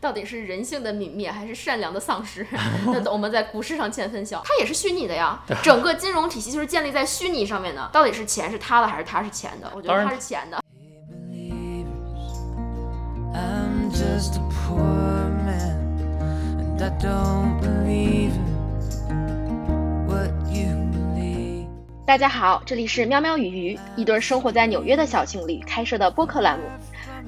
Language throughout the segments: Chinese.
到底是人性的泯灭还是善良的丧失？那我们在股市上见分晓。它也是虚拟的呀，整个金融体系就是建立在虚拟上面的。到底是钱是他的还是他是钱的？我觉得他是钱的。I'm just a poor man, and I don't believe what you believe. 大家好，这里是喵喵与鱼，一对生活在纽约的小情侣开设的播客栏目。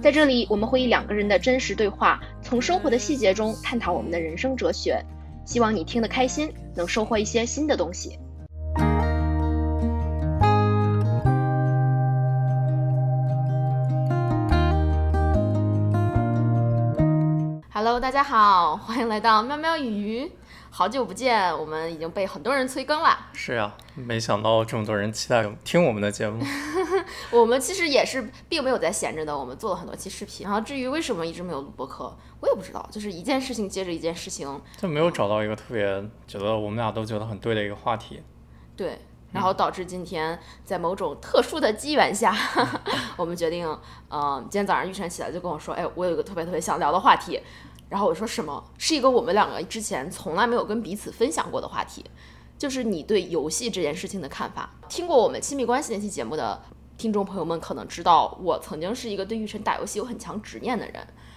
在这里，我们会以两个人的真实对话，从生活的细节中探讨我们的人生哲学。希望你听得开心，能收获一些新的东西。Hello，大家好，欢迎来到喵喵与鱼。好久不见，我们已经被很多人催更了。是呀、没想到这么多人期待听我们的节目。我们其实也是并没有在闲着的，我们做了很多期视频。然后至于为什么一直没有录播客，我也不知道，就是一件事情接着一件事情，就没有找到一个特别觉得我们俩都觉得很对的一个话题。对，然后导致今天在某种特殊的机缘下，我们决定，嗯、今天早上玉晨起来就跟我说，哎，我有一个特别特别想聊的话题。然后我说什么？是一个我们两个之前从来没有跟彼此分享过的话题，就是你对游戏这件事情的看法。听过我们亲密关系那期节目的听众朋友们可能知道，我曾经是一个对玉晨打游戏有很强执念的人，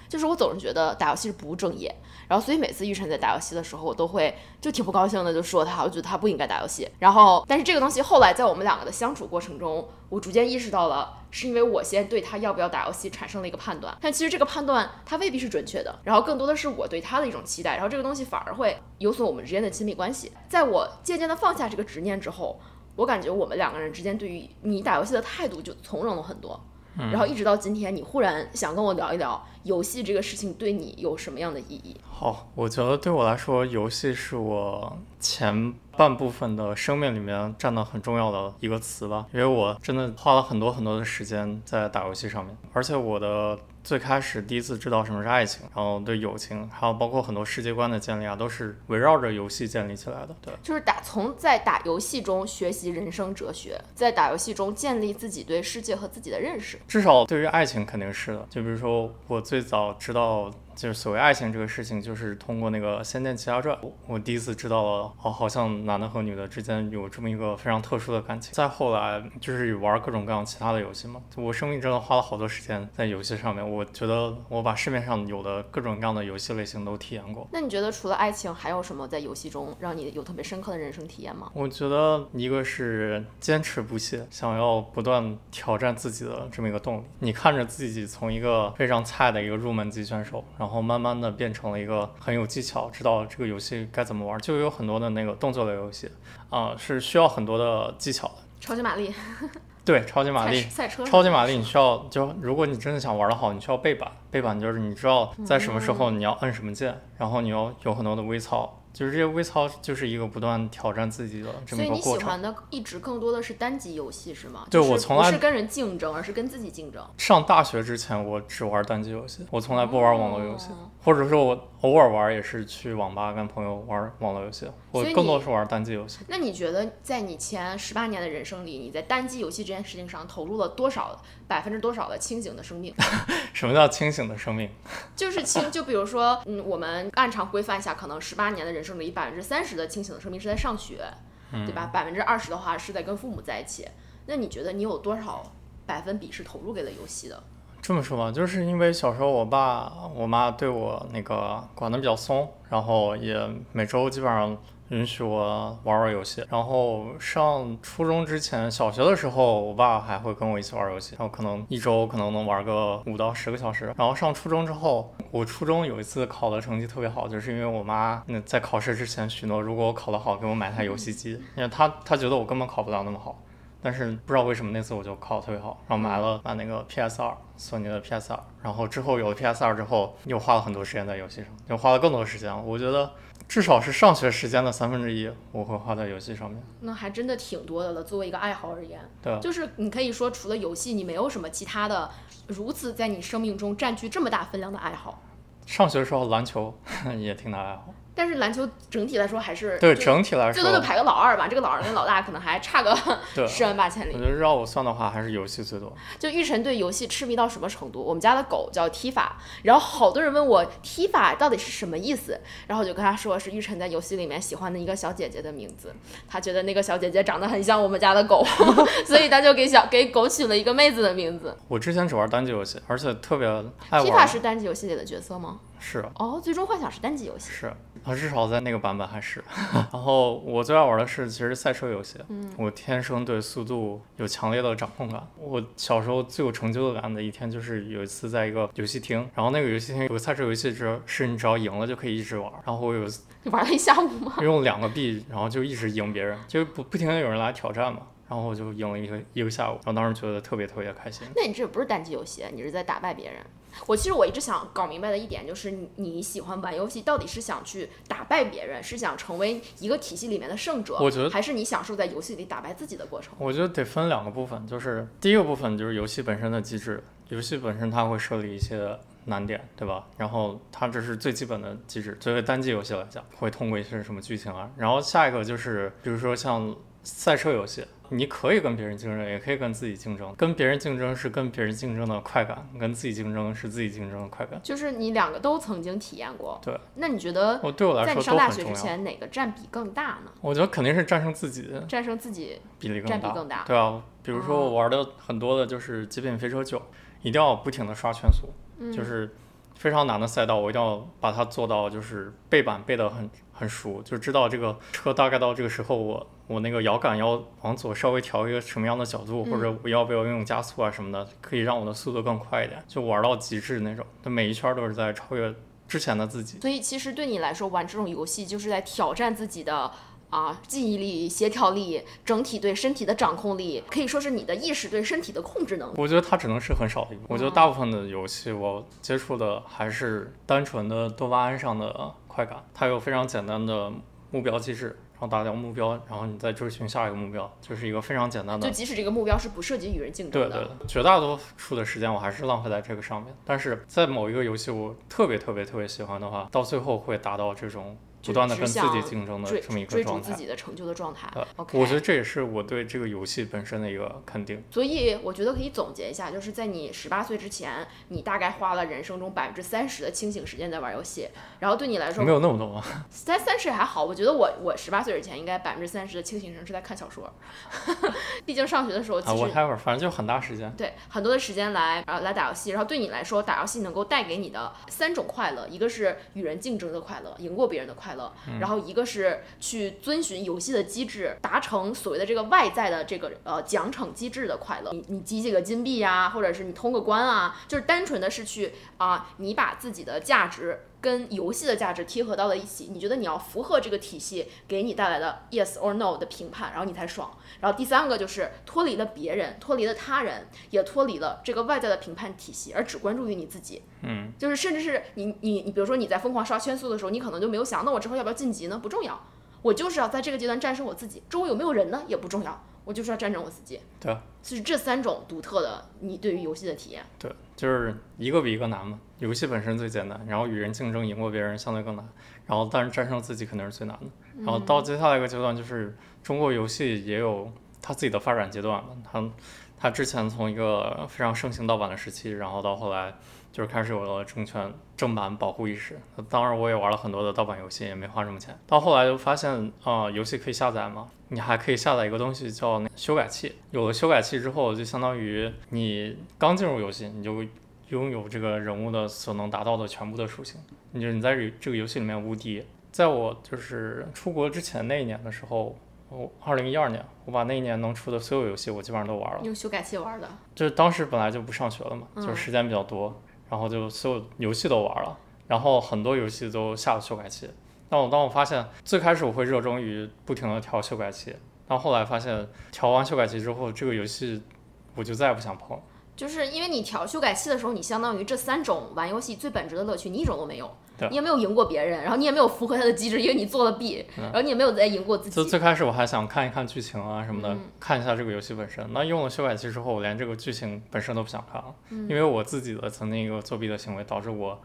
就是我总是觉得打游戏是不务正业，然后所以每次玉晨在打游戏的时候，我都会就挺不高兴的，就说他，我觉得他不应该打游戏。然后，但是这个东西后来在我们两个的相处过程中，我逐渐意识到了，是因为我先对他要不要打游戏产生了一个判断，但其实这个判断他未必是准确的，然后更多的是我对他的一种期待，然后这个东西反而会有损我们之间的亲密关系。在我渐渐的放下这个执念之后，我感觉我们两个人之间对于你打游戏的态度就从容了很多。然后一直到今天，你忽然想跟我聊一聊游戏这个事情对你有什么样的意义？好，我觉得对我来说，游戏是我前半部分的生命里面占的很重要的一个词吧，因为我真的花了很多很多的时间在打游戏上面，而且我的最开始第一次知道什么是爱情，然后对友情，还有包括很多世界观的建立啊，都是围绕着游戏建立起来的。对，就是打从在打游戏中学习人生哲学，在打游戏中建立自己对世界和自己的认识。至少对于爱情肯定是的。就比如说，我最早知道就是所谓爱情这个事情，就是通过那个《仙剑奇侠传》，我我第一次知道了，哦，好像男的和女的之间有这么一个非常特殊的感情。再后来就是玩各种各样其他的游戏嘛，我生命真的花了好多时间在游戏上面。我觉得我把市面上有的各种各样的游戏类型都体验过。那你觉得除了爱情，还有什么在游戏中让你有特别深刻的人生体验吗？我觉得一个是坚持不懈，想要不断挑战自己的这么一个动力。你看着自己从一个非常菜的一个入门级选手，然后慢慢的变成了一个很有技巧，知道这个游戏该怎么玩，就有很多的那个动作类游戏，啊、是需要很多的技巧的。超级玛丽、对，超级玛丽赛，车、超级玛丽，你需要就如果你真的想玩的好，你需要背板。背板就是你知道在什么时候你要摁什么键，然后你要有很多的微操，就是这些微操就是一个不断挑战自己的这所以你喜么一个过程。欢的一直更多的是单机游戏是吗？对就是我从来不是跟人竞争，而是跟自己竞争。上大学之前，我只玩单机游戏，我从来不玩网络游戏，哦或者说我偶尔玩也是去网吧跟朋友玩网络游戏，我更多是玩单机游戏。那你觉得在你前十八年的人生里，你在单机游戏这件事情上投入了多少百分之多少的清醒的生命？什么叫清醒的生命？就是清，就比如说，嗯，我们按常规范下，可能十八年的人生里，百分之三十的清醒的生命是在上学，对吧？百分之二十的话是在跟父母在一起。那你觉得你有多少百分比是投入给了游戏的？这么说吧，就是因为小时候我爸我妈对我那个管得比较松，然后也每周基本上允许我玩玩游戏。然后上初中之前，小学的时候，我爸还会跟我一起玩游戏，然后可能一周可能能玩个五到十个小时。然后上初中之后，我初中有一次考的成绩特别好，就是因为我妈那在考试之前许诺，如果我考得好，给我买台游戏机，因为她她觉得我根本考不了那么好。但是不知道为什么那次我就考得特别好，然后买了买那个 PS 二，索尼的 PS 二，然后之后有了 PS 二之后，又花了很多时间在游戏上，又花了更多时间。我觉得至少是上学时间的三分之一，我会花在游戏上面。那还真的挺多的了。作为一个爱好而言，对，就是你可以说，除了游戏，你没有什么其他的如此在你生命中占据这么大分量的爱好。上学的时候篮球 也挺大爱好，但是篮球整体来说还是对整体来说，最多就排个老二吧，这个老二跟老大可能还差个，十万八千里我。觉得让我算的话，还是游戏最多。就玉晨对游戏痴迷到什么程度？我们家的狗叫 Tifa，然后好多人问我 Tifa 到底是什么意思，然后我就跟他说是玉晨在游戏里面喜欢的一个小姐姐的名字，他觉得那个小姐姐长得很像我们家的狗，所以他就给小给狗取了一个妹子的名字。我之前只玩单机游戏，而且特别爱玩。Tifa 是单机游戏里的角色吗？是哦，最终幻想是单机游戏。是，啊至少在那个版本还是。然后我最爱玩的是其实赛车游戏，嗯我天生对速度有强烈的掌控感。我小时候最有成就感的一天就是有一次在一个游戏厅，然后那个游戏厅有个赛车游戏，只是你只要赢了就可以一直玩。然后我有玩了一下午吗？用两个币，然后就一直赢别人，就不不停的有人来挑战嘛。然后我就赢了一个一个下午，然后当时觉得特别特别开心。那你这不是单机游戏，你是在打败别人。我其实我一直想搞明白的一点就是你，喜欢玩游戏到底是想去打败别人，是想成为一个体系里面的胜者，我觉得还是你享受在游戏里打败自己的过程？我觉得得分两个部分，就是第一个部分就是游戏本身的机制，游戏本身它会设立一些难点，对吧？然后它这是最基本的机制，作为单机游戏来讲，会通过一些什么剧情啊。然后下一个就是，比如说像赛车游戏，你可以跟别人竞争，也可以跟自己竞争。跟别人竞争是跟别人竞争的快感，跟自己竞争是自己竞争的快感。就是你两个都曾经体验过。对。那你觉得我对我来在你上大学之。前哪个占比更大呢？我觉得肯定是战胜自己战胜自己比例更大。占比更大对啊，比如说哦我玩的很多的就是《极品飞车九》，一定要不停的刷圈速，嗯就是非常难的赛道，我一定要把它做到就是背板背得很很熟，就知道这个车大概到这个时候我我那个摇杆要往左稍微调一个什么样的角度，或嗯者我要不要用加速啊什么的，可以让我的速度更快一点，就玩到极致那种。那每一圈都是在超越之前的自己。所以其实对你来说，玩这种游戏就是在挑战自己的啊记忆力、协调力、整体对身体的掌控力，可以说是你的意识对身体的控制能力。我觉得它只能是很少的一部分。我觉得大部分的游戏我接触的还是单纯的多巴胺上的快感，它有非常简单的目标机制，然后达到目标，然后你再追寻下一个目标，就是一个非常简单的就。即使这个目标是不涉及与人竞争的，对对，对绝大多数的时间我还是浪费在这个上面。但是在某一个游戏我特别特别特别喜欢的话，到最后会达到这种不断的跟自己竞争的追这么一个追逐状态。自己的成就的状态对。OK，我觉得这也是我对这个游戏本身的一个肯定。所以我觉得可以总结一下，就是在你十八岁之前，你大概花了人生中百分之三十的清醒时间在玩游戏，然后对你来说没，有那么多吗？三三十还好。我觉得我我十八岁之前应该百分之三十的清醒时间是在看小说，毕竟上学的时候其啊，我实。待会儿反正就很大时间。对很多的时间来啊来打游戏，然后对你来说，打游戏能够带给你的三种快乐，一个是与人竞争的快乐，赢过别人的快乐，然后一个是去遵循游戏的机制，达成所谓的这个外在的这个呃奖惩机制的快乐。你你集几个金币呀、或者是你通个关啊，就是单纯的是去啊、你把自己的价值。跟游戏的价值贴合到了一起，你觉得你要符合这个体系给你带来的 yes or no 的评判，然后你才爽。然后第三个就是脱离了别人，脱离了他人，也脱离了这个外在的评判体系，而只关注于你自己。嗯，就是甚至是你你你，比如说你在疯狂刷圈速的时候，你可能就没有想，那我之后要不要晋级呢？不重要，我就是要在这个阶段战胜我自己，周围有没有人呢也不重要，我就是要战胜我自己。对啊，就是这三种独特的你对于游戏的体验。对，就是一个比一个难嘛。游戏本身最简单，然后与人竞争赢过别人相对更难，然后但是战胜自己肯定是最难的。然后到接下来一个阶段，就是中国游戏也有它自己的发展阶段嘛。它它之前从一个非常盛行盗版的时期，然后到后来就是开始有了证券正版保护意识。当然我也玩了很多的盗版游戏，也没花什么钱。到后来就发现啊、游戏可以下载嘛，你还可以下载一个东西叫那修改器。有了修改器之后，就相当于你刚进入游戏，你就拥有这个人物的所能达到的全部的属性。你就你在这这个游戏里面无敌。在我就是出国之前那一年的时候，我二零一二年，我把那一年能出的所有游戏我基本上都玩了。用修改器玩的，就是当时本来就不上学了嘛，嗯就是时间比较多，然后就所有游戏都玩了，然后很多游戏都下了修改器。但我当我发现最开始我会热衷于不停的调修改器，但后来发现调完修改器之后，这个游戏我就再也不想碰。就是因为你调修改器的时候，你相当于这三种玩游戏最本质的乐趣，你一种都没有对。你也没有赢过别人，然后你也没有符合他的机制，因为你做了弊，然后你也没有再赢过自己。就最开始我还想看一看剧情啊什么的，嗯看一下这个游戏本身。那用了修改器之后，我连这个剧情本身都不想看了，嗯因为我自己的曾经一个作弊的行为导致我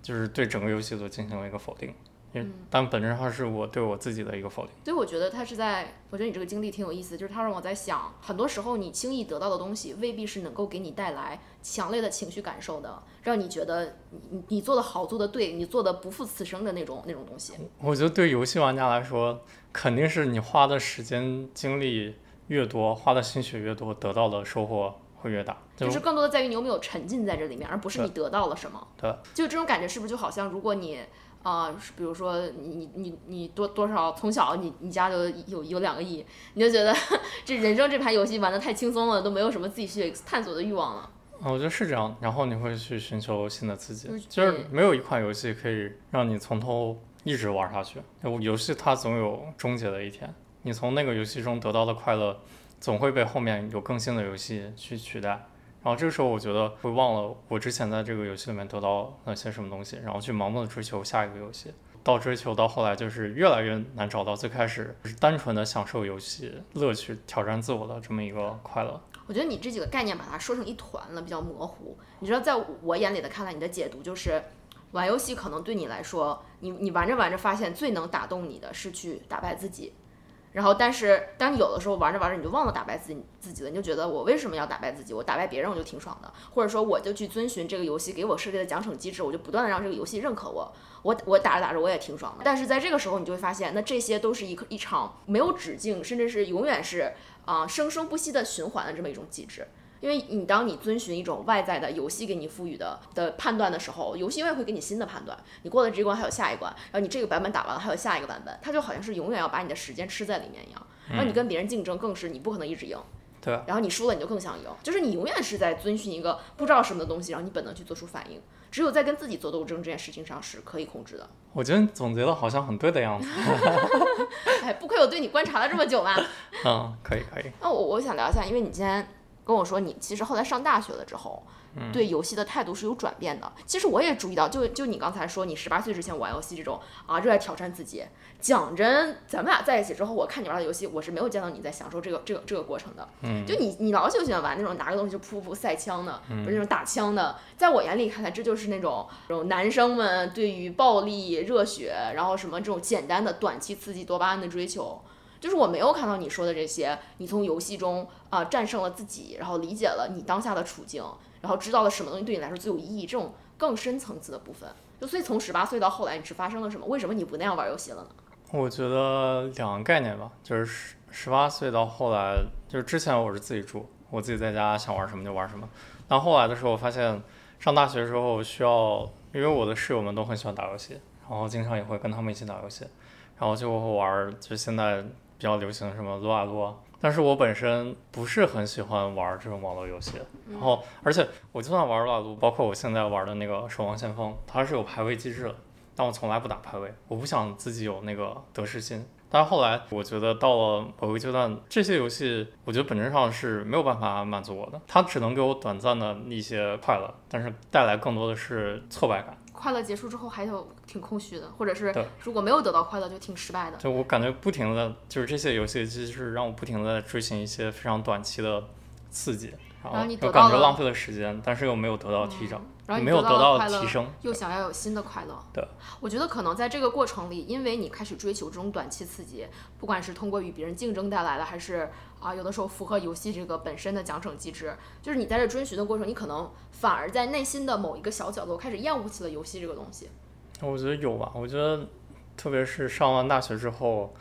就是对整个游戏都进行了一个否定。因为但本质上是我对我自己的一个否定。所以我觉得他是在，我觉得你这个经历挺有意思，就是他让我在想，很多时候你轻易得到的东西，未必是能够给你带来强烈的情绪感受的，让你觉得你你你做的好，做的对，你做的不负此生的那种那种东西。我觉得对游戏玩家来说，肯定是你花的时间精力越多，花的心血越多，得到的收获会越大。就就是更多的在于你有没有沉浸在这里面，而不是你得到了什么。对，就这种感觉是不是就好像如果你啊、是比如说你你你你多多少从小你你家就有有两个亿，你就觉得这人生这盘游戏玩的太轻松了，都没有什么自己去探索的欲望了。啊我觉得是这样。然后你会去寻求新的刺激就是，没有一款游戏可以让你从头一直玩下去。游游戏它总有终结的一天，你从那个游戏中得到的快乐，总会被后面有更新的游戏去取代。然后这个时候，我觉得会忘了我之前在这个游戏里面得到了些什么东西，然后去盲目的追求下一个游戏。到追求到后来，就是越来越难找到最开始是单纯的享受游戏乐趣、挑战自我的这么一个快乐。我觉得你这几个概念把它说成一团了，比较模糊。你知道，在我眼里的看来，你的解读就是，玩游戏可能对你来说，你你玩着玩着发现最能打动你的是去打败自己，然后但是当你有的时候玩着玩着你就忘了打败自己自己了，你就觉得我为什么要打败自己？我打败别人我就挺爽的，或者说我就去遵循这个游戏给我设计的奖惩机制，我就不断的让这个游戏认可我。我我打着打着我也挺爽的，但是在这个时候你就会发现，那这些都是一一场没有止境，甚至是永远是啊、生生不息的循环的这么一种机制。因为你当你遵循一种外在的游戏给你赋予的的判断的时候，游戏永远会给你新的判断。你过了这一关还有下一关，然后你这个版本打完了还有下一个版本，它就好像是永远要把你的时间吃在里面一样。然后你跟别人竞争更是你不可能一直赢，对，然后你输了你就更想赢，就是你永远是在遵循一个不知道什么的东西，然后你本能去做出反应。只有在跟自己做斗争这件事情上是可以控制的。我觉得你总结的好像很对的样子。哎，不亏我对你观察了这么久嘛。嗯，可以可以。那我我想聊一下，因为你今天跟我说你其实后来上大学了之后，对游戏的态度是有转变的。其实我也注意到，就就你刚才说你十八岁之前玩游戏这种啊，热爱挑战自己。讲真，咱们俩在一起之后，我看你玩的游戏，我是没有见到你在享受这个这个这个过程的。嗯，就你你老就喜欢玩那种拿个东西就噗噗赛枪的，不是那种打枪的。在我眼里看来，这就是那种这种男生们对于暴力、热血，然后什么这种简单的短期刺激多巴胺的追求。就是我没有看到你说的这些，你从游戏中啊、战胜了自己，然后理解了你当下的处境，然后知道了什么东西对你来说最有意义，这种更深层次的部分。就所以从十八岁到后来，你是发生了什么？为什么你不那样玩游戏了呢？我觉得两个概念吧，就是十十八岁到后来，就是之前我是自己住，我自己在家想玩什么就玩什么。但后来的时候，我发现上大学之后需要，因为我的室友们都很喜欢打游戏，然后经常也会跟他们一起打游戏，然后就会玩，就现在比较流行什么撸啊撸啊。但是我本身不是很喜欢玩这种网络游戏，然后而且我就算玩撸啊撸，包括我现在玩的那个《守望先锋》，它是有排位机制的，但我从来不打排位，我不想自己有那个得失心。但是后来我觉得到了某个阶段，这些游戏我觉得本质上是没有办法满足我的，它只能给我短暂的一些快乐，但是带来更多的是挫败感。快乐结束之后还有挺空虚的，或者是如果没有得到快乐就挺失败的。就我感觉不停的就是这些游戏机是让我不停的在追寻一些非常短期的刺激，然然后你又感觉浪费了时间，但是又没有得到提升，然后你没有得到提升。又想要有新的快乐。对，我觉得可能在这个过程里，因为你开始追求这种短期刺激，不管是通过与别人竞争带来的，还是啊有的时候符合游戏这个本身的奖惩机制，就是你在这追寻的过程，你可能反而在内心的某一个小角落开始厌恶起了游戏这个东西。我觉得有吧，我觉得特别是上完大学之后，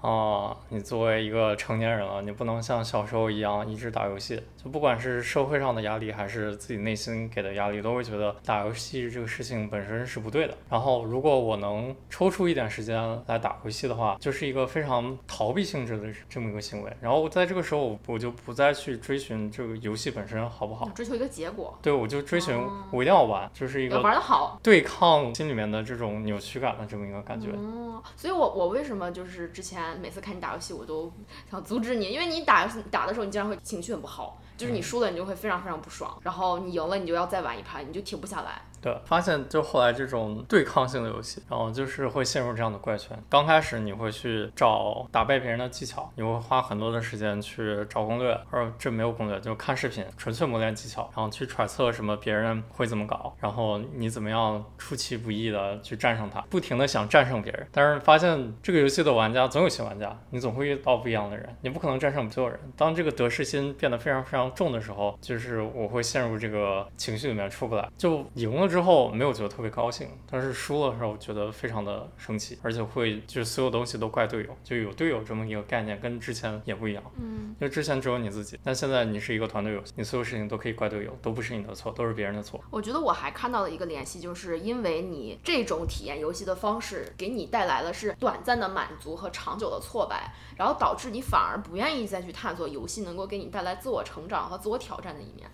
啊、你作为一个成年人了，你不能像小时候一样一直打游戏。就不管是社会上的压力，还是自己内心给的压力，都会觉得打游戏这个事情本身是不对的。然后，如果我能抽出一点时间来打游戏的话，就是一个非常逃避性质的这么一个行为。然后在这个时候，我就不再去追寻这个游戏本身好不好，追求一个结果，对我就追寻哦我一定要玩，就是一个玩的好。对抗心里面的这种扭曲感的这么一个感觉。嗯，所以我我为什么就是之前每次看你打游戏，我都想阻止你，因为你打游戏打的时候，你经常会情绪很不好，就是你输了你就会非常非常不爽，然后你赢了你就要再玩一盘，你就停不下来。对，发现就后来这种对抗性的游戏，然后就是会陷入这样的怪圈。刚开始你会去找打败别人的技巧，你会花很多的时间去找攻略，而这没有攻略，就看视频，纯粹磨练技巧，然后去揣测什么别人会怎么搞，然后你怎么样出其不意的去战胜他，不停的想战胜别人。但是发现这个游戏的玩家总有新玩家，你总会遇到不一样的人，你不可能战胜所有人。当这个得失心变得非常非常重的时候，就是我会陷入这个情绪里面出不来，就赢了之后没有觉得特别高兴，但是输了的时候觉得非常的生气，而且会就是所有东西都怪队友，就有队友这么一个概念，跟之前也不一样。嗯，因为之前只有你自己，但现在你是一个团队游戏，你所有事情都可以怪队友，都不是你的错，都是别人的错。我觉得我还看到了一个联系，就是因为你这种体验游戏的方式给你带来的是短暂的满足和长久的挫败，然后导致你反而不愿意再去探索游戏能够给你带来自我成长和自我挑战的一面。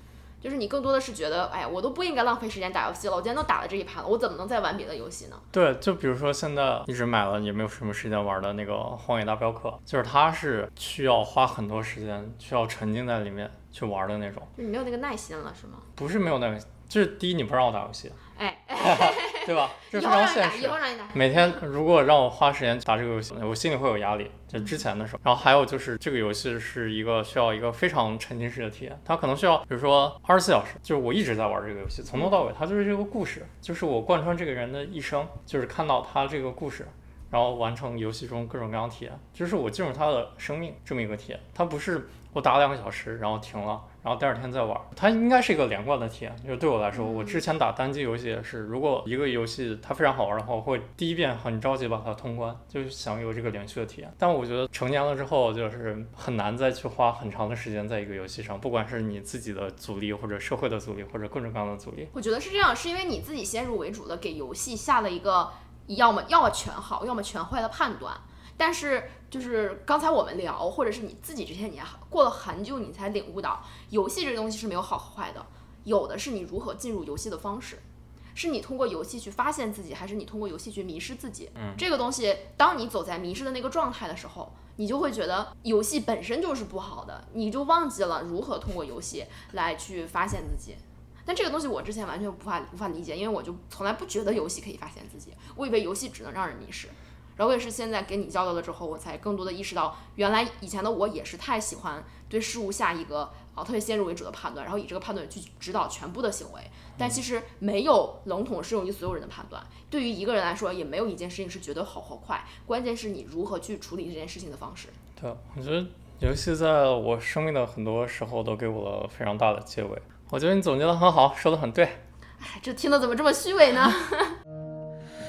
就是你更多的是觉得，哎，我都不应该浪费时间打游戏了，我今天都打了这一盘了，我怎么能再玩别的游戏呢？对，就比如说现在一直买了也没有什么时间玩的那个《荒野大镖客》，就是它是需要花很多时间，需要沉浸在里面去玩的那种，就你没有那个耐心了，是吗？不是没有那个，就是第一你不让我打游戏，哎，对吧？这非常现实以。后让你打。每天如果让我花时间打这个游戏，我心里会有压力。就之前的时候，然后还有就是这个游戏是一个需要一个非常沉浸式的体验，它可能需要比如说二十四小时，就是我一直在玩这个游戏，从头到尾它就是这个故事，就是我贯穿这个人的一生，就是看到他这个故事。然后完成游戏中各种各样的体验，就是我进入他的生命这么一个体验，它不是我打两个小时然后停了，然后第二天再玩，它应该是一个连贯的体验。就是对我来说，我之前打单机游戏也是，如果一个游戏它非常好玩的话，我会第一遍很着急把它通关，就是想有这个连续的体验。但我觉得成年了之后，就是很难再去花很长的时间在一个游戏上，不管是你自己的阻力，或者社会的阻力，或者各种各样的阻力。我觉得是这样，是因为你自己先入为主的给游戏下了一个要么要么全好，要么全坏的判断。但是就是刚才我们聊，或者是你自己之前你还过了很久，你才领悟到，游戏这个东西是没有好和坏的，有的是你如何进入游戏的方式。是你通过游戏去发现自己，还是你通过游戏去迷失自己？嗯这个东西，当你走在迷失的那个状态的时候，你就会觉得游戏本身就是不好的，你就忘记了如何通过游戏来去发现自己。但这个东西我之前完全无法无法理解，因为我就从来不觉得游戏可以发现自己，我以为游戏只能让人迷失。然后我也是现在跟你交流了之后，我才更多的意识到，原来以前的我也是太喜欢对事物下一个啊特别先入为主的判断，然后以这个判断去指导全部的行为。但其实没有笼统适用于所有人的判断，对于一个人来说，也没有一件事情是绝对好或坏，关键是你如何去处理这件事情的方式。对，我觉得游戏在我生命的很多时候都给我了非常大的结尾。我觉得你总结的很好，说的很对。哎，这听的怎么这么虚伪呢？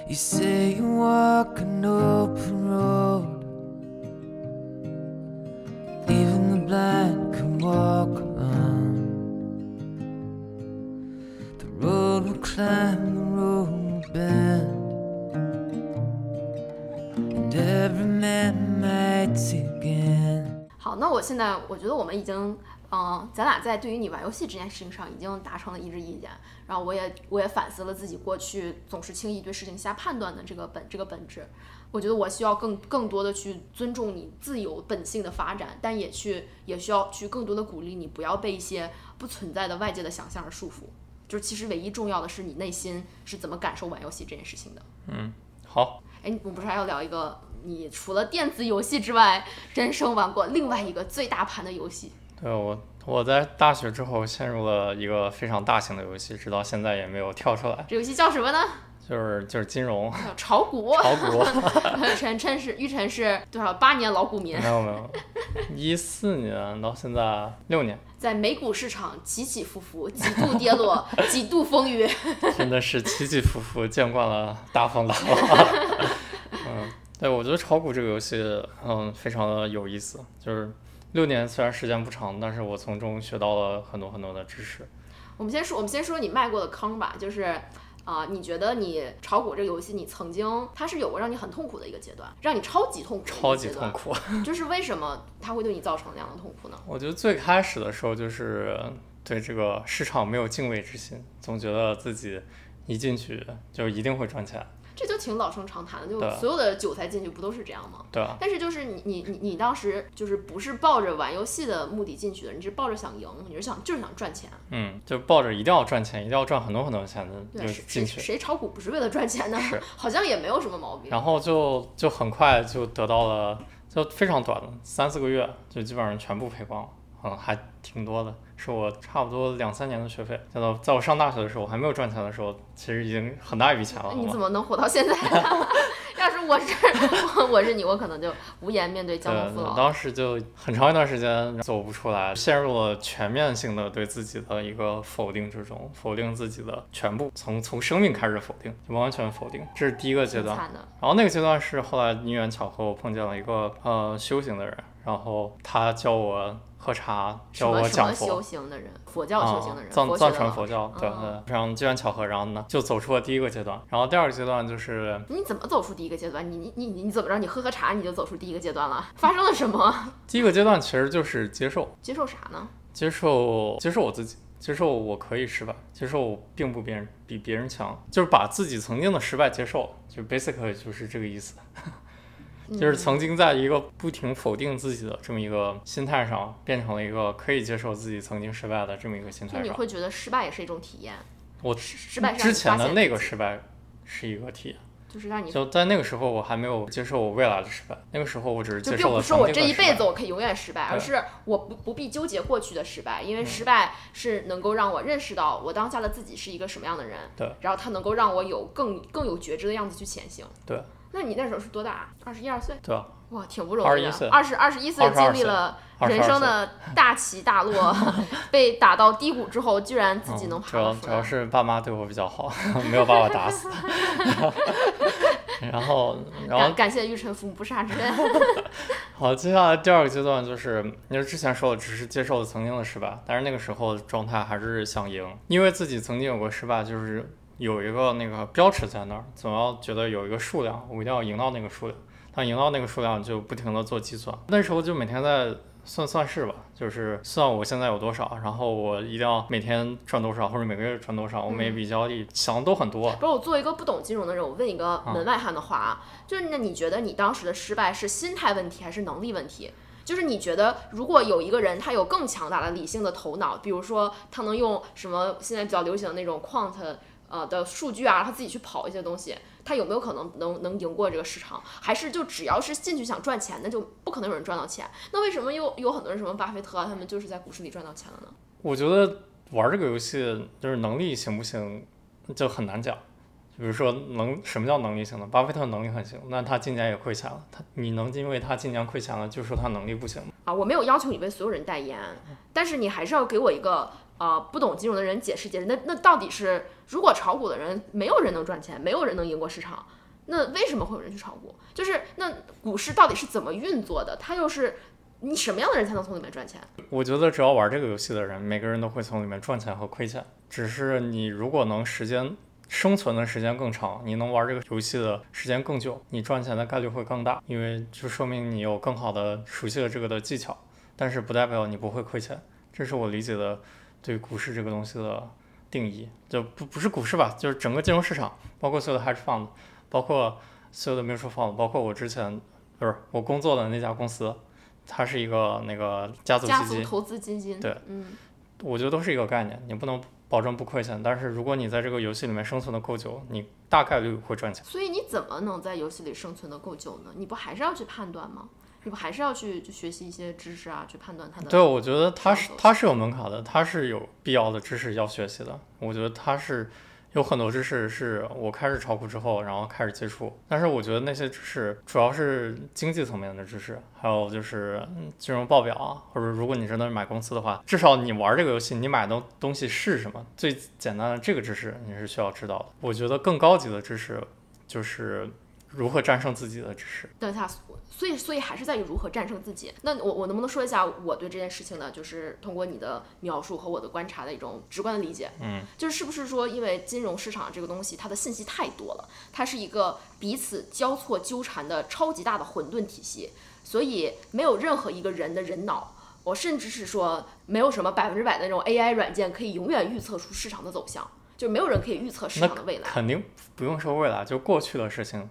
You say you walk an open road. Even the blind can walk alone. The road will climb, the road will bend. And every man might see again. 好，那我现在我觉得我们已经， 嗯、咱俩在对于你玩游戏这件事情上已经达成了一致意见。然后我也我也反思了自己过去总是轻易对事情下判断的这个本这个本质。我觉得我需要更更多的去尊重你自由本性的发展，但也去也需要去更多的鼓励你不要被一些不存在的外界的想象而束缚。就是其实唯一重要的是你内心是怎么感受玩游戏这件事情的。嗯，好，哎，我们不是还要聊一个你除了电子游戏之外，人生玩过另外一个最大盘的游戏？对我我在大学之后陷入了一个非常大型的游戏，直到现在也没有跳出来，这游戏叫什么呢？就是就是金融炒股。炒股。晨晨是玉晨是多少八年老股民，没有没有，一四年到现在六年，在美股市场起起伏伏，几度跌落，几度风雨。真的是起起伏伏，见惯了大风大浪。嗯，对，我觉得炒股这个游戏，嗯，非常的有意思。就是六年虽然时间不长，但是我从中学到了很多很多的知识。我们先说，我们先说你迈过的坑吧，就是。啊、你觉得你炒股这个游戏，你曾经它是有过让你很痛苦的一个阶段，让你超级痛苦超级痛，苦。就是为什么它会对你造成那样的痛苦呢？我觉得最开始的时候就是对这个市场没有敬畏之心，总觉得自己一进去就一定会赚钱。这就挺老生常谈的，就所有的韭菜进去不都是这样吗？对啊，但是就是你你你你当时就是不是抱着玩游戏的目的进去的，你是抱着想赢，你是想就是想赚钱。嗯，就抱着一定要赚钱，一定要赚很多很多钱的对，就进去，谁炒股不是为了赚钱呢？是好像也没有什么毛病。然后就就很快就得到了，就非常短的三四个月，就基本上全部赔光了，嗯，还挺多的，是我差不多两三年的学费。在到在我上大学的时候，我还没有赚钱的时候，其实已经很大一笔钱了，你怎？么能活到现在？要是我是 我我是你，我可能就无颜面对江东父老。当时就很长一段时间走不出来，陷入了全面性的对自己的一个否定之中，否定自己的全部，从从生命开始否定，就完全否定，这是第一个阶段。然后那个阶段是后来因缘巧合，我碰见了一个呃修行的人，然后他教我喝茶，什教我讲佛修。行的人，佛教修行的人，啊，藏藏传佛教，对嗯对，非常机缘巧合，然后呢就走出了第一个阶段，然后第二个阶段就是你怎么走出第一个阶段？你你你你你怎么着？你喝喝茶你就走出第一个阶段了？发生了什么？第一个阶段其实就是接受，接受啥呢？接受接受我自己，接受我可以失败，接受我并不别人比别人强，就是把自己曾经的失败接受，就 basically 就是这个意思。就是曾经在一个不停否定自己的这么一个心态上，变成了一个可以接受自己曾经失败的这么一个心态上。就你会觉得失败也是一种体验，我失失败之前的那个失败是一个体验，就是让你就在那个时候我还没有接受我未来的失败，那个时候我只是就接受了并不是说我这一辈子我可以永远失败，而是我不不必纠结过去的失败，因为嗯失败是能够让我认识到我当下的自己是一个什么样的人，对，然后它能够让我有更更有觉知的样子去前行。对，那你那时候是多大？二十一二岁？对啊？哇，挺不容易21的岁。二十二十一岁经历了人生的大起大落，被打到低谷之后，居然自己能爬要得出来。主要是爸妈对我比较好，没有把我打死。然后，然后感感谢玉晨父母不杀之恩。好，接下来第二个阶段就是，因为之前说的只是接受了曾经的失败，但是那个时候状态还是想赢，因为自己曾经有过失败，就是有一个那个标尺在那儿，总要觉得有一个数量，我一定要赢到那个数量。但赢到那个数量就不停的做计算，那时候就每天在算算式吧，就是算我现在有多少，然后我一定要每天赚多少，或者每个月赚多少，我每笔交易想的都很多。不是我作为一个不懂金融的人，我问一个嗯门外汉的话啊，就是那你觉得你当时的失败是心态问题还是能力问题？就是你觉得如果有一个人他有更强大的理性的头脑，比如说他能用什么现在比较流行的那种 quant 呃的数据啊，他自己去跑一些东西，他有没有可能能能赢过这个市场？还是就只要是进去想赚钱，那就不可能有人赚到钱？那为什么又有很多人什么巴菲特啊，他们就是在股市里赚到钱了呢？我觉得玩这个游戏就是能力行不行就很难讲。比如说能什么叫能力行呢？巴菲特能力很行，那他今年也亏钱了。他你能因为他今年亏钱了，就说他能力不行吗？啊，我没有要求你为所有人代言，但是你还是要给我一个呃不懂金融的人解释解释。那那到底是如果炒股的人没有人能赚钱，没有人能赢过市场，那为什么会有人去炒股？就是那股市到底是怎么运作的？它又是你什么样的人才能从里面赚钱？我觉得只要玩这个游戏的人，每个人都会从里面赚钱和亏钱。只是你如果能时间生存的时间更长，你能玩这个游戏的时间更久，你赚钱的概率会更大，因为就说明你有更好的熟悉了这个的技巧。但是不代表你不会亏钱，这是我理解的对股市这个东西的定义。就不不是股市吧，就是整个金融市场，包括所有的 hedge fund，包括所有的 mutual fund，包括我之前不是我工作的那家公司，它是一个那个家族基金。家族投资基金，对，嗯，我觉得都是一个概念，你不能保证不亏钱，但是如果你在这个游戏里面生存的够久，你大概率会赚钱。所以你怎么能在游戏里生存的够久呢？你不还是要去判断吗？你不还是要去去学习一些知识啊，去判断它的？对，我觉得它是它是有门槛的，它是有必要的知识要学习的。我觉得它是有很多知识是我开始炒股之后，然后开始接触，但是我觉得那些知识主要是经济层面的知识，还有就是嗯金融报表啊，或者如果你真的是买公司的话，至少你玩这个游戏，你买的东西是什么，最简单的这个知识你是需要知道的。我觉得更高级的知识就是如何战胜自己的知识。等一下，所以所以还是在于如何战胜自己。那我我能不能说一下我对这件事情呢，就是通过你的描述和我的观察的一种直观的理解？嗯，就是是不是说，因为金融市场这个东西，它的信息太多了，它是一个彼此交错纠缠的超级大的混沌体系，所以没有任何一个人的人脑。我甚至是说，没有什么百分之百的那种 AI 软件可以永远预测出市场的走向。就没有人可以预测市场的未来。肯定不用说未来，就过去的事情，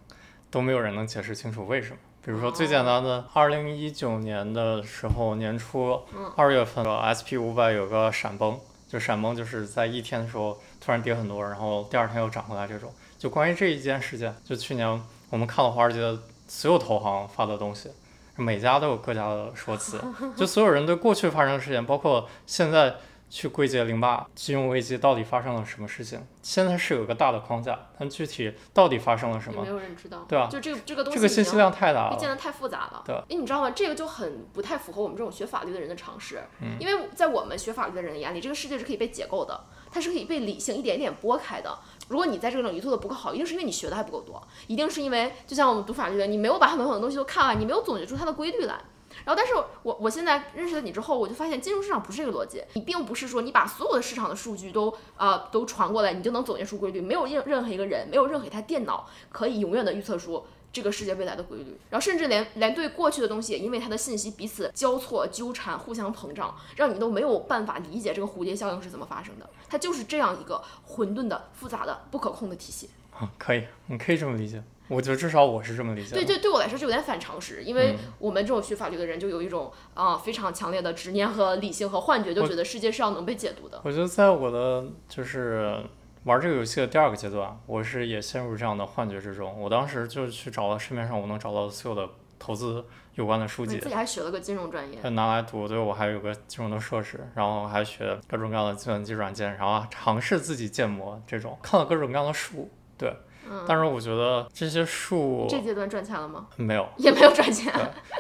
都没有人能解释清楚为什么。比如说最简单的，二零一九年的时候年初嗯二月份，SP 五百有个闪崩，就闪崩就是在一天的时候突然跌很多，然后第二天又涨回来这种。就关于这一件事件，就去年我们看了华尔街的所有投行发的东西，每家都有各家的说辞，就所有人对过去发生的事件，包括现在去归结零八金融危机到底发生了什么事情，现在是有个大的框架，但具体到底发生了什么没，有人知道，对啊就这个这个东西这个信息量太大了。被建的太复杂了。对哎，你知道吗？这个就很不太符合我们这种学法律的人的常识。嗯因为在我们学法律的人眼里，这个世界是可以被解构的，它是可以被理性一点一点拨开的。如果你在这个领域做的不够好，一定是因为你学的还不够多，一定是因为就像我们读法律的，你没有把很多很多东西都看完，你没有总结出它的规律来。然后，但是我我现在认识了你之后，我就发现金融市场不是这个逻辑。你并不是说你把所有的市场的数据都呃都传过来，你就能总结出规律。没有任任何一个人，没有任何一台电脑可以永远的预测出这个世界未来的规律。然后，甚至连连对过去的东西，也因为它的信息彼此交错、纠缠、互相膨胀，让你都没有办法理解这个蝴蝶效应是怎么发生的。它就是这样一个混沌的、复杂的、不可控的体系。啊，可以，你可以这么理解。我觉得至少我是这么理解的。对，对，对我来说是有点反常识，因为嗯我们这种学法律的人就有一种啊、非常强烈的执念和理性和幻觉，就觉得世界是要能被解读的。我觉得在我的就是玩这个游戏的第二个阶段，我是也陷入这样的幻觉之中。我当时就去找了市面上我能找到的所有的投资有关的书籍自，己还学了个金融专业，拿来读。对我还有个金融的硕士，然后还学各种各样的计算机软件，然后尝试自己建模这种，看了各种各样的书。对，但是我觉得这些书嗯这阶段赚钱了吗？没有，也没有赚钱。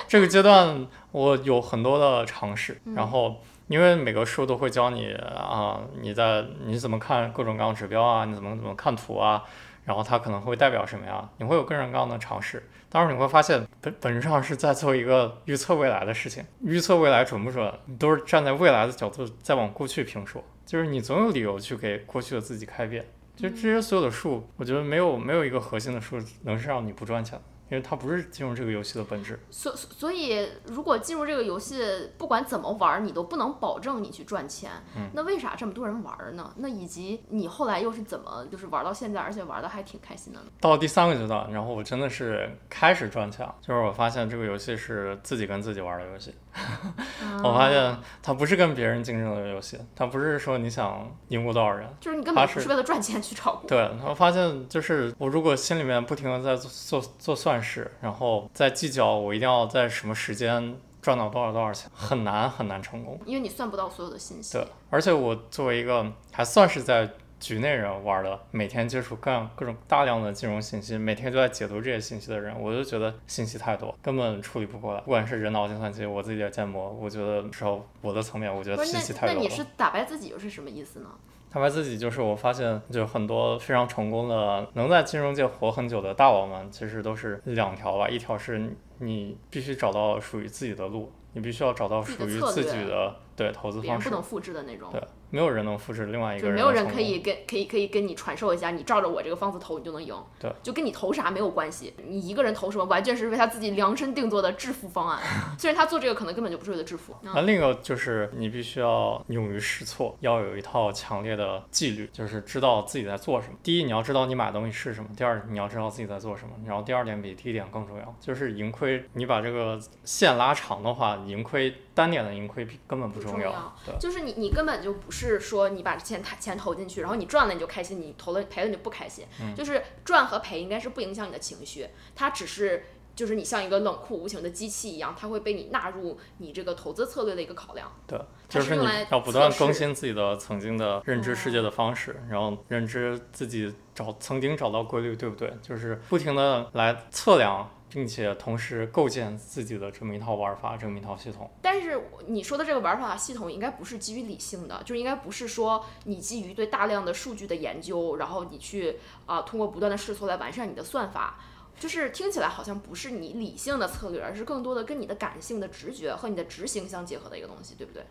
这个阶段我有很多的尝试，嗯然后因为每个树都会教你啊，你在你怎么看各种各样的指标啊，你怎么怎么看图啊，然后它可能会代表什么呀？你会有各种各样的尝试。当然你会发现本本质上是在做一个预测未来的事情，预测未来准不准，你都是站在未来的角度在往过去评说，就是你总有理由去给过去的自己开辩。就这些所有的数，我觉得没有没有一个核心的数能是让你不赚钱的，因为它不是进入这个游戏的本质。所所所以，如果进入这个游戏，不管怎么玩儿，你都不能保证你去赚钱。嗯那为啥这么多人玩儿呢？那以及你后来又是怎么就是玩到现在，而且玩的还挺开心的呢？到了第三个阶段，然后我真的是开始赚钱了，就是我发现这个游戏是自己跟自己玩的游戏。我发现它不是跟别人竞争的游戏，它不是说你想赢过多少人。就是你根本不是为了赚钱去炒股。对，我发现就是我如果心里面不停的在做做做算式，然后在计较我一定要在什么时间赚到多少多少钱，很难很难成功。因为你算不到所有的信息。对，而且我作为一个还算是在局内人玩的，每天接触各样各种大量的金融信息，每天都在解读这些信息的人，我就觉得信息太多，根本处理不过来。不管是人脑计算机，我自己的建模，我觉得至少我的层面，我觉得信息太多了。那你是打败自己又是什么意思呢？坦白自己，就是我发现，就很多非常成功的，能在金融界活很久的大佬们，其实都是两条吧。一条是你必须找到属于自己的路，你必须要找到属于自己的对投资方式不。能复制的那种。对，没有人能复制另外一个人没有人可以跟可以可以跟你传授一下，你照着我这个方子投，你就能赢。对，就跟你投啥没有关系，你一个人投什么，完全是为他自己量身定做的致富方案。虽然他做这个可能根本就不是为了致富。那另一个就是你必须要勇于试错，要有一套强烈的纪律，就是知道自己在做什么。第一，你要知道你买的东西是什么；第二，你要知道自己在做什么。然后第二点比第一点更重要，就是盈亏。你把这个线拉长的话，盈亏单点的盈亏比根本不重要对，就是你，你根本就不是说你把钱钱投进去，然后你赚了你就开心，你投了赔了你就不开心。嗯就是赚和赔应该是不影响你的情绪，它只是就是你像一个冷酷无情的机器一样，它会被你纳入你这个投资策略的一个考量。对，就是是你要不断更新自己的曾经的认知世界的方式，然后认知自己找曾经找到规律，对不对？就是不停的来测量，并且同时构建自己的这么一套玩法，这么一套系统。但是你说的这个玩法系统应该不是基于理性的，就应该不是说你基于对大量的数据的研究，然后你去啊、通过不断的试错来完善你的算法。就是听起来好像不是你理性的策略，而是更多的跟你的感性的直觉和你的执行相结合的一个东西，对不对？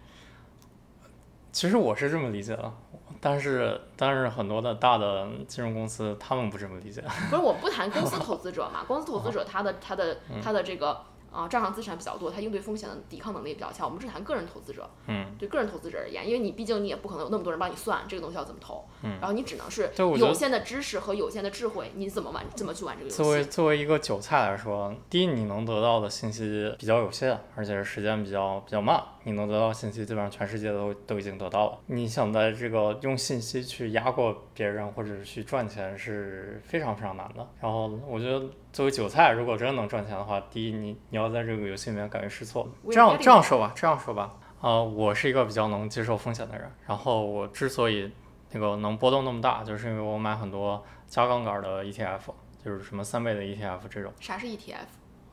其实我是这么理解的，但是但是很多的大的金融公司他们不这么理解。不是，我不谈公司投资者嘛，公司投资者他的他的他的这个啊、账上资产比较多，他应对风险的抵抗能力也比较强。我们只谈个人投资者，嗯，对个人投资者而言，因为你毕竟你也不可能有那么多人帮你算这个东西要怎么投，嗯然后你只能是有限的知识和有限的智慧，你怎么玩，怎么去玩这个游戏。作为作为一个韭菜来说，第一，你能得到的信息比较有限，而且是时间比较比较慢。你能得到信息，基本上全世界都都已经得到了。你想在这个用信息去压过别人，或者是去赚钱，是非常非常难的。然后我觉得，作为韭菜，如果真的能赚钱的话，第一，你你要在这个游戏里面敢于试错。这样这样说吧，这样说吧，呃，我是一个比较能接受风险的人。然后我之所以那个能波动那么大，就是因为我买很多加杠杆的 ETF，就是什么三倍的 ETF 这种，啥是 ETF？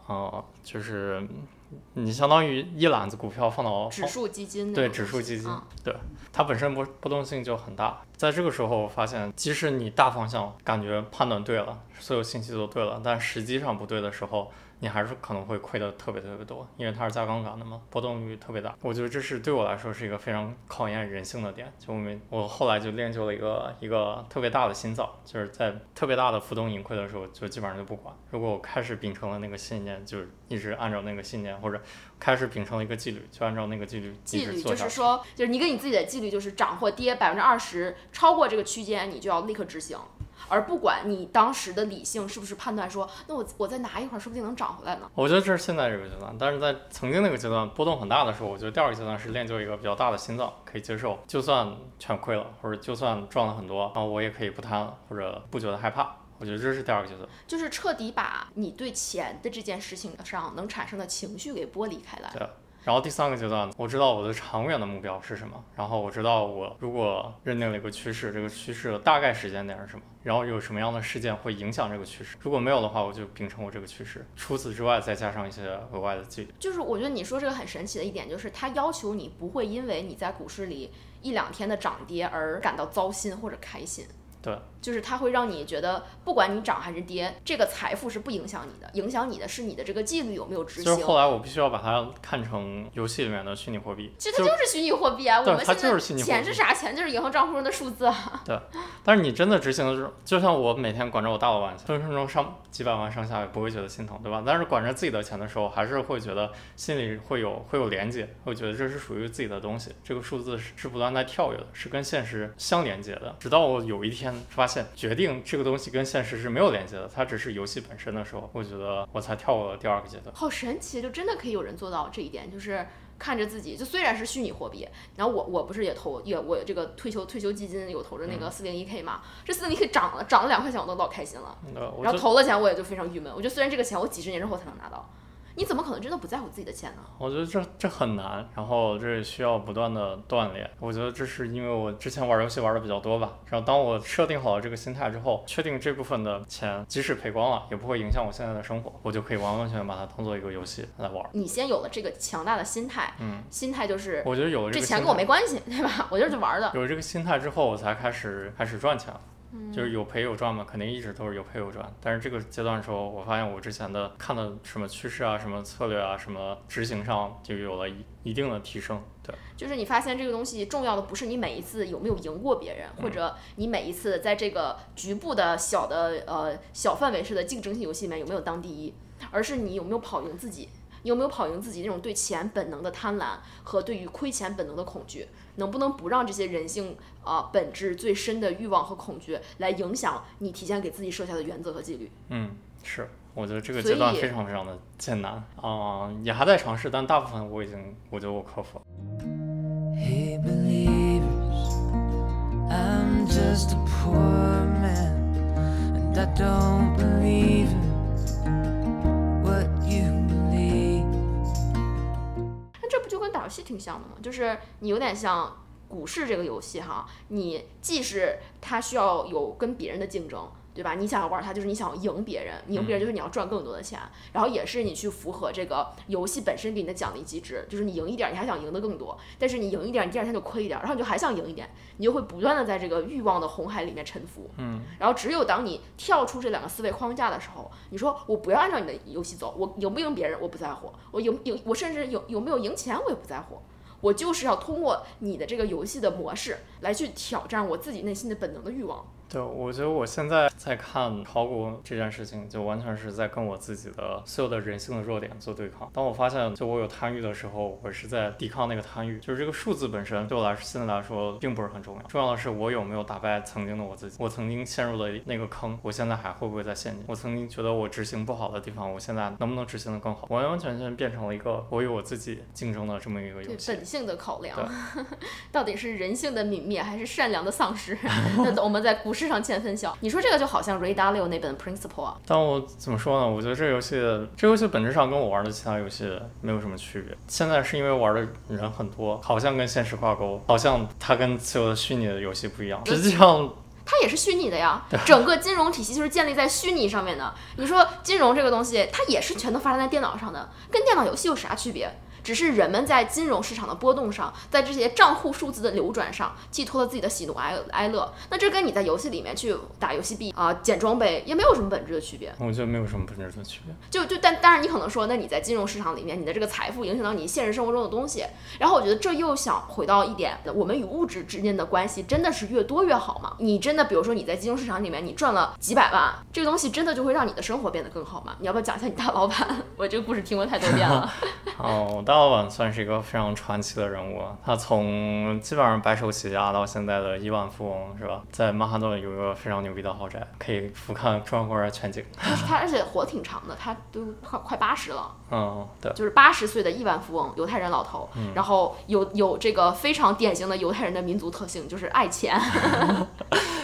呃，就是你相当于一揽子股票放到指数基金那对指数基金嗯，对它本身波波动性就很大。在这个时候，我发现，即使你大方向感觉判断对了，所有信息都对了，但实际上不对的时候，你还是可能会亏的特别特别多，因为它是加杠杆的嘛，波动率特别大。我觉得这是对我来说是一个非常考验人性的点。就我们我后来就练就了一个一个特别大的心脏，就是在特别大的浮动盈亏的时候，就基本上就不管。如果我开始秉承了那个信念，就是一直按照那个信念，或者开始秉承了一个纪律，就按照那个纪律一纪律。就是说，就是你给你自己的纪律就是涨或跌百分之二十，超过这个区间你就要立刻执行，而不管你当时的理性是不是判断说，那我我再拿一会儿说不定能涨回来呢。我觉得这是现在这个阶段，但是在曾经那个阶段波动很大的时候，我觉得第二个阶段是练就一个比较大的心脏，可以接受，就算全亏了，或者就算赚了很多，然后我也可以不贪了，或者不觉得害怕。我觉得这是第二个阶段。就是彻底把你对钱的这件事情上能产生的情绪给剥离开来。对然后第三个阶段，我知道我的长远的目标是什么，然后我知道我如果认定了一个趋势，这个趋势的大概时间点是什么，然后有什么样的事件会影响这个趋势。如果没有的话，我就秉承我这个趋势。除此之外，再加上一些额外的纪律。就是我觉得你说这个很神奇的一点，就是它要求你不会因为你在股市里一两天的涨跌而感到糟心或者开心。对，就是它会让你觉得，不管你涨还是跌，这个财富是不影响你的，影响你的是你的这个纪律有没有执行。就是后来我必须要把它看成游戏里面的虚拟货币。其实它就是虚拟货币啊，我们现在就是虚拟货币钱是啥？钱就是银行账户上的数字啊。但是你真的执行的时候，就像我每天管着我大老板，分分钟上几百万上下也不会觉得心疼，对吧？但是管着自己的钱的时候，还是会觉得心里会有会有连接，会觉得这是属于自己的东西，这个数字是是不断在跳跃的，是跟现实相连接的。直到我有一天发现，决定这个东西跟现实是没有连接的，它只是游戏本身的时候，我觉得我才跳过了第二个阶段。好神奇，就真的可以有人做到这一点，就是看着自己，就虽然是虚拟货币，然后我我不是也投也我这个退休退休基金有投着那个四零一 k 嘛，这四零一 k 涨了涨了两块钱，我都老开心了。然后投了钱，我也就非常郁闷。我觉得虽然这个钱我几十年之后才能拿到，你怎么可能真的不在乎自己的钱呢？我觉得这这很难，然后这也需要不断的锻炼。我觉得这是因为我之前玩游戏玩的比较多吧，然后当我设定好了这个心态之后，确定这部分的钱即使赔光了，也不会影响我现在的生活，我就可以完完全全把它当做一个游戏来玩。你先有了这个强大的心态，嗯，心态就是我觉得有了这钱跟我没关系，对吧？我就是玩的。有了这个心态之后，我才开始开始赚钱。嗯就是有赔有赚嘛，肯定一直都是有赔有赚。但是这个阶段的时候，我发现我之前的看的什么趋势啊、什么策略啊、什么执行上就有了一一定的提升。对，就是你发现这个东西重要的不是你每一次有没有赢过别人，嗯或者你每一次在这个局部的小的呃小范围式的竞争性游戏里面有没有当第一，而是你有没有跑赢自己。你有没有跑赢自己那种对钱本能的贪婪和对于亏钱本能的恐惧？能不能不让这些人性啊、本质最深的欲望和恐惧来影响你提前给自己设下的原则和纪律？嗯，是，我觉得这个阶段非常非常的艰难啊、也还在尝试，但大部分我已经，我觉得我克服了。Hey, believers, I'm just a poor man, and I don't believe in 戏挺像的嘛？就是你有点像股市这个游戏哈，你既是它需要有跟别人的竞争。对吧？你想要玩它，就是你想要赢别人，赢别人就是你要赚更多的钱，然后也是你去符合这个游戏本身给你的奖励机制，就是你赢一点，你还想赢得更多，但是你赢一点，你第二天就亏一点，然后你就还想赢一点，你就会不断的在这个欲望的红海里面沉浮。嗯，然后只有当你跳出这两个思维框架的时候，你说我不要按照你的游戏走，我赢不赢别人我不在乎，我赢赢我甚至有有没有赢钱我也不在乎，我就是要通过你的这个游戏的模式来去挑战我自己内心的本能的欲望。对，我觉得我现在在看炒股这件事情，就完全是在跟我自己的所有的人性的弱点做对抗。当我发现，就我有贪欲的时候，我是在抵抗那个贪欲。就是这个数字本身对我来说，现在来说并不是很重要，重要的是我有没有打败曾经的我自己。我曾经陷入了那个坑，我现在还会不会再陷进？我曾经觉得我执行不好的地方，我现在能不能执行的更好？完完全全变成了一个我与我自己竞争的这么一个游对戏。本性的考量，到底是人性的泯灭还是善良的丧失？那我们在股市上见分晓。你说这个就好像 Ray Dalio 那本 Principle 啊，但我怎么说呢？我觉得这个游戏，这个游戏本质上跟我玩的其他游戏没有什么区别。现在是因为玩的人很多，好像跟现实挂钩，好像它跟所有的虚拟的游戏不一样。实际上，它也是虚拟的呀，整个金融体系就是建立在虚拟上面的。你说金融这个东西，它也是全都发生在电脑上的，跟电脑游戏有啥区别？只是人们在金融市场的波动上，在这些账户数字的流转上，寄托了自己的喜怒哀哀乐。那这跟你在游戏里面去打游戏币啊、捡装备也没有什么本质的区别。我觉得没有什么本质的区别。就就但当然，你可能说，那你在金融市场里面，你的这个财富影响到你现实生活中的东西。然后我觉得这又想回到一点，我们与物质之间的关系真的是越多越好吗？你真的比如说你在金融市场里面你赚了几百万，这个东西真的就会让你的生活变得更好吗？你要不要讲一下你大老板？我这个故事听过太多遍了。哦，大老板算是一个非常传奇的人物，他从基本上白手起家到现在的亿万富翁，是吧？在曼哈顿有一个非常牛逼的豪宅，可以俯瞰中国的全景。他而且活挺长的，他都快快八十了。嗯，对。就是八十岁的亿万富翁，犹太人老头，然后有有这个非常典型的犹太人的民族特性，就是爱钱。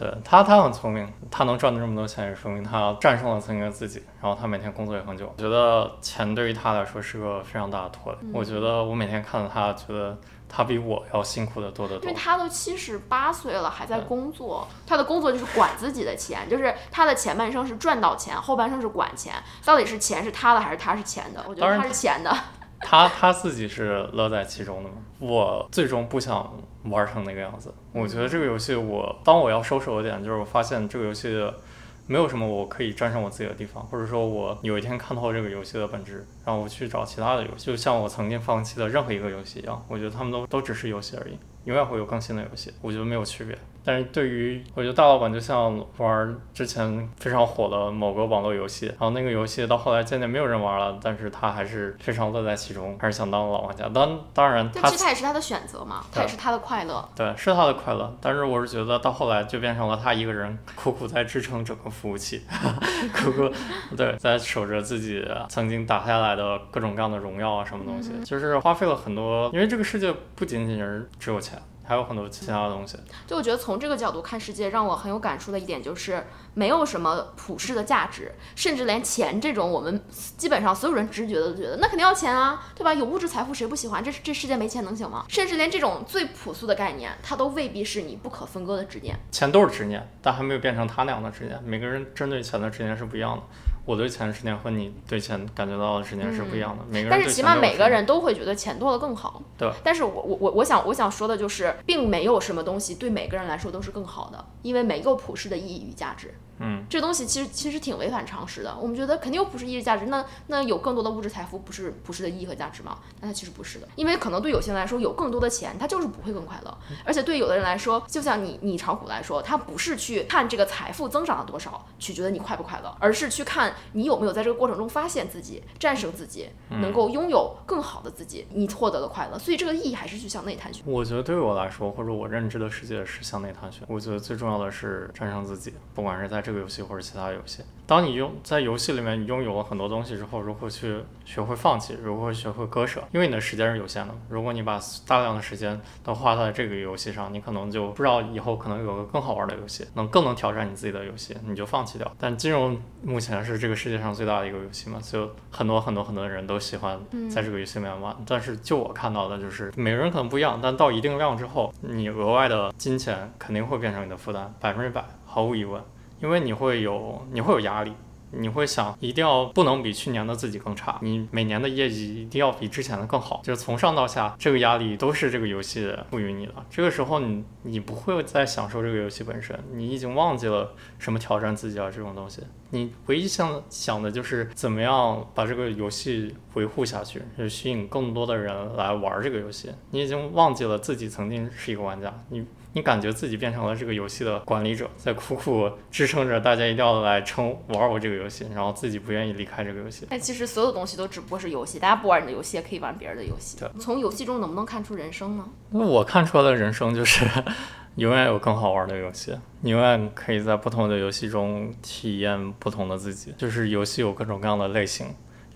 嗯，对他，他很聪明，他能赚到这么多钱，也说明他战胜了曾经的自己。然后他每天工作也很久，我觉得钱对于他来说是个非常大的拖累。我觉得我每天看到他，觉得他比我要辛苦的多得多因为。他都七十八岁了，还在工作。他的工作就是管自己的钱，就是他的前半生是赚到钱，后半生是管钱。到底是钱是他的还是他是钱的？我觉得他是钱的。他他自己是乐在其中的嘛。我最终不想玩成那个样子。我觉得这个游戏我，当我要收手的点就是我发现这个游戏没有什么我可以战胜我自己的地方，或者说我有一天看透这个游戏的本质，然后我去找其他的游戏，就像我曾经放弃的任何一个游戏一样，我觉得他们都都只是游戏而已，永远会有更新的游戏，我觉得没有区别。但是对于我觉得大老板就像玩之前非常火的某个网络游戏，然后那个游戏到后来渐渐没有人玩了，但是他还是非常乐在其中，还是想当老玩家。当当然他但其实他也是他的选择嘛，他也是他的快乐。对，是他的快乐，但是我是觉得到后来就变成了他一个人苦苦在支撑整个服务器，苦苦对在守着自己曾经打下来的各种各样的荣耀啊，什么东西，就是花费了很多，因为这个世界不仅仅是只有钱。还有很多其他的东西，就我觉得从这个角度看世界，让我很有感触的一点就是，没有什么普世的价值，甚至连钱这种我们基本上所有人直觉的都觉得那肯定要钱啊，对吧？有物质财富谁不喜欢？这这世界没钱能行吗？甚至连这种最朴素的概念，它都未必是你不可分割的执念。钱都是执念，但还没有变成他那样的执念。每个人针对钱的执念是不一样的。我对钱的执念和你对钱感觉到的执念是不一样的。每个人但是起码每个人都会觉得钱多了更好。对。但是我我我我想我想说的就是，并没有什么东西对每个人来说都是更好的，因为没有普世的意义与价值。嗯，这东西其实其实挺违反常识的。我们觉得肯定有普世意义价值，那那有更多的物质财富不是普世的意义和价值吗？但它其实不是的，因为可能对有些人来说，有更多的钱，他就是不会更快乐。而且对有的人来说，就像你你炒股来说，他不是去看这个财富增长了多少，去觉得你快不快乐，而是去看你有没有在这个过程中发现自己、战胜自己，能够拥有更好的自己，你获得了快乐。所以这个意义还是去向内探寻。我觉得对于我来说，或者我认知的世界是向内探寻。我觉得最重要的是战胜自己，不管是在这个游戏或者其他游戏。当你用在游戏里面你拥有了很多东西之后，如何去学会放弃，如何学会割舍？因为你的时间是有限的。如果你把大量的时间都花在这个游戏上，你可能就不知道以后可能有个更好玩的游戏，能更能挑战你自己的游戏，你就放弃掉。但金融目前是这个世界上最大的一个游戏嘛，所以很多很多很多人都喜欢在这个游戏里面玩。但是就我看到的就是每个人可能不一样，但到一定量之后，你额外的金钱肯定会变成你的负担，百分之百，毫无疑问。因为你会有你会有压力，你会想一定要不能比去年的自己更差，你每年的业绩一定要比之前的更好，就是从上到下这个压力都是这个游戏赋予你的。这个时候你你不会再享受这个游戏本身，你已经忘记了什么挑战自己啊这种东西，你唯一想想的就是怎么样把这个游戏维护下去，就吸引更多的人来玩这个游戏。你已经忘记了自己曾经是一个玩家，你。你感觉自己变成了这个游戏的管理者，在苦苦支撑着大家一定要来撑玩我这个游戏，然后自己不愿意离开这个游戏。但其实所有东西都只不过是游戏，大家不玩你的游戏，也可以玩别人的游戏。从游戏中能不能看出人生呢？那我看出来的人生就是，永远有更好玩的游戏，你永远可以在不同的游戏中体验不同的自己。就是游戏有各种各样的类型，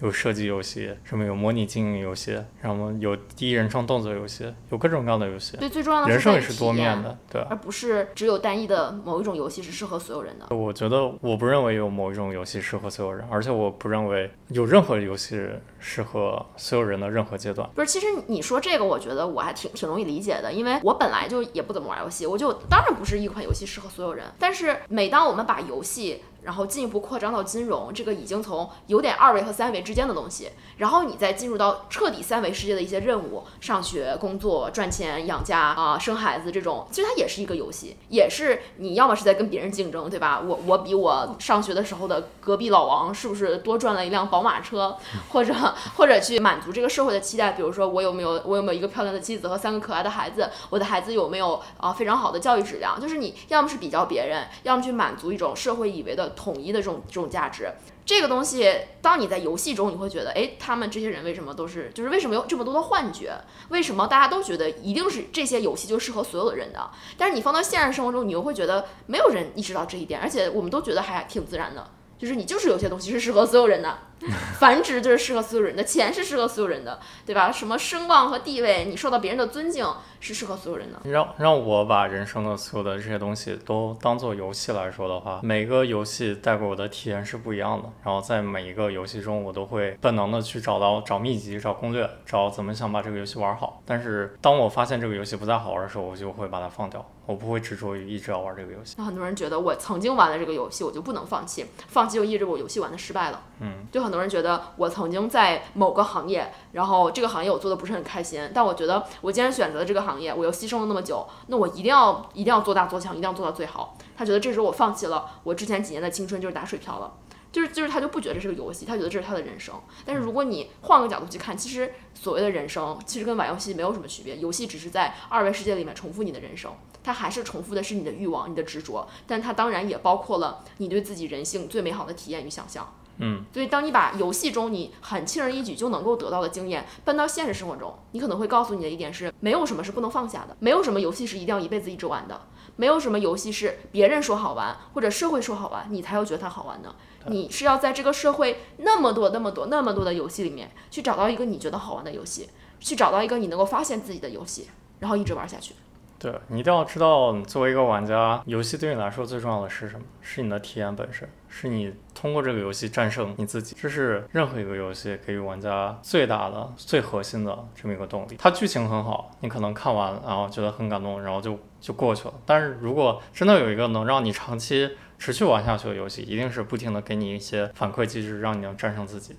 有射击游戏，什么有模拟经营游戏，然后有第一人称动作游戏，有各种各样的游戏。对，最重要的人生也是多面的，对。而不是只有单一的某一种游戏是适合所有人的。我觉得我不认为有某一种游戏适合所有人，而且我不认为有任何游戏适合所有人的任何阶段。不是，其实你说这个，我觉得我还挺挺容易理解的，因为我本来就也不怎么玩游戏，我就当然不是一款游戏适合所有人。但是每当我们把游戏然后进一步扩张到金融，这个已经从有点二维和三维之间的东西，然后你再进入到彻底三维世界的一些任务，上学、工作、赚钱、养家啊、生孩子这种，其实它也是一个游戏，也是你要么是在跟别人竞争，对吧？我我比我上学的时候的隔壁老王是不是多赚了一辆宝马车，或者或者去满足这个社会的期待，比如说我有没有我有没有一个漂亮的妻子和三个可爱的孩子，我的孩子有没有啊非常好的教育质量，就是你要么是比较别人，要么去满足一种社会以为的统一的这种这种价值。这个东西，当你在游戏中，你会觉得，哎，他们这些人为什么都是，就是为什么有这么多的幻觉？为什么大家都觉得一定是这些游戏就适合所有的人的？但是你放到现实生活中，你又会觉得没有人意识到这一点，而且我们都觉得还挺自然的，就是你就是有些东西是适合所有人的，繁殖就是适合所有人的，钱是适合所有人的，对吧？什么声望和地位，你受到别人的尊敬是适合所有人的。让让我把人生的所有的这些东西都当做游戏来说的话，每个游戏带给我的体验是不一样的。然后在每一个游戏中，我都会本能的去找到找秘籍、找攻略、找怎么想把这个游戏玩好。但是当我发现这个游戏不再好玩的时候，我就会把它放掉，我不会执着于一直要玩这个游戏。那很多人觉得我曾经玩了这个游戏，我就不能放弃，放弃就意味着我游戏玩的失败了。嗯，就很多人觉得我曾经在某个行业，然后这个行业我做的不是很开心，但我觉得我既然选择了这个行业，我又牺牲了那么久，那我一定要一定要做大做强，一定要做到最好。他觉得这时候我放弃了我之前几年的青春就是打水漂了。就是就是他就不觉得这是个游戏，他觉得这是他的人生。但是如果你换个角度去看，其实所谓的人生其实跟玩游戏没有什么区别，游戏只是在二维世界里面重复你的人生，它还是重复的是你的欲望、你的执着，但它当然也包括了你对自己人性最美好的体验与想象。嗯，所以当你把游戏中你很轻而易举就能够得到的经验搬到现实生活中，你可能会告诉你的一点是，没有什么是不能放下的，没有什么游戏是一定要一辈子一直玩的，没有什么游戏是别人说好玩或者社会说好玩，你才会觉得它好玩的。你是要在这个社会那么多、那么多、那么多的游戏里面去找到一个你觉得好玩的游戏，去找到一个你能够发现自己的游戏，然后一直玩下去。对你一定要知道，作为一个玩家，游戏对你来说最重要的是什么？是你的体验本身，是你通过这个游戏战胜你自己。这是任何一个游戏给予玩家最大的、最核心的这么一个动力。它剧情很好，你可能看完然后觉得很感动，然后就就过去了。但是如果真的有一个能让你长期持续玩下去的游戏，一定是不停的给你一些反馈机制，让你能战胜自己。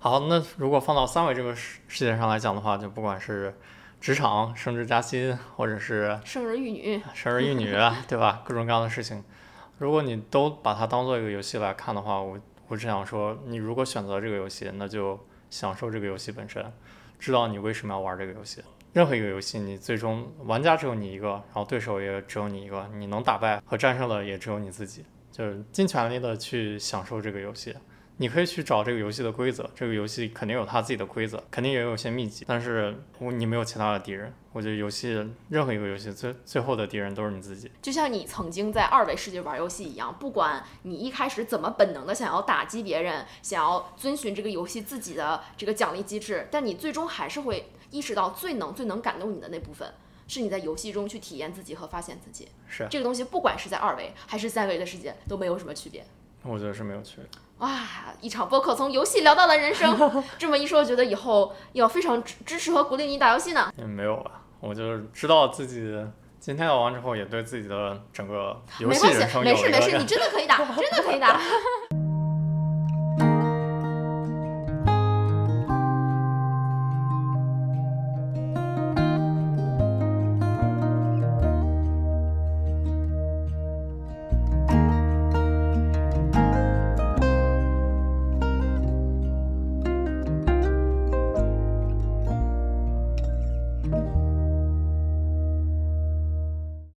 好，那如果放到三维这个世世界上来讲的话，就不管是职场升职加薪，或者是生儿育女，生儿育女，对吧？各种各样的事情，如果你都把它当做一个游戏来看的话，我我只想说，你如果选择这个游戏，那就享受这个游戏本身，知道你为什么要玩这个游戏。任何一个游戏，你最终玩家只有你一个，然后对手也只有你一个，你能打败和战胜的也只有你自己，就是尽全力的去享受这个游戏。你可以去找这个游戏的规则，这个游戏肯定有它自己的规则，肯定也有些秘籍，但是我你没有其他的敌人。我觉得游戏任何一个游戏最最后的敌人都是你自己。就像你曾经在二维世界玩游戏一样，不管你一开始怎么本能的想要打击别人，想要遵循这个游戏自己的这个奖励机制，但你最终还是会意识到最能最能感动你的那部分，是你在游戏中去体验自己和发现自己。是，这个东西，不管是在二维还是三维的世界，都没有什么区别。我觉得是没有区别。哇，一场播客从游戏聊到了人生，这么一说，我觉得以后要非常支支持和鼓励你打游戏呢。也，没有吧，我就是知道自己今天聊完之后，也对自己的整个游戏没关系，人生有没事没事，一个你真的可以打，真的可以打。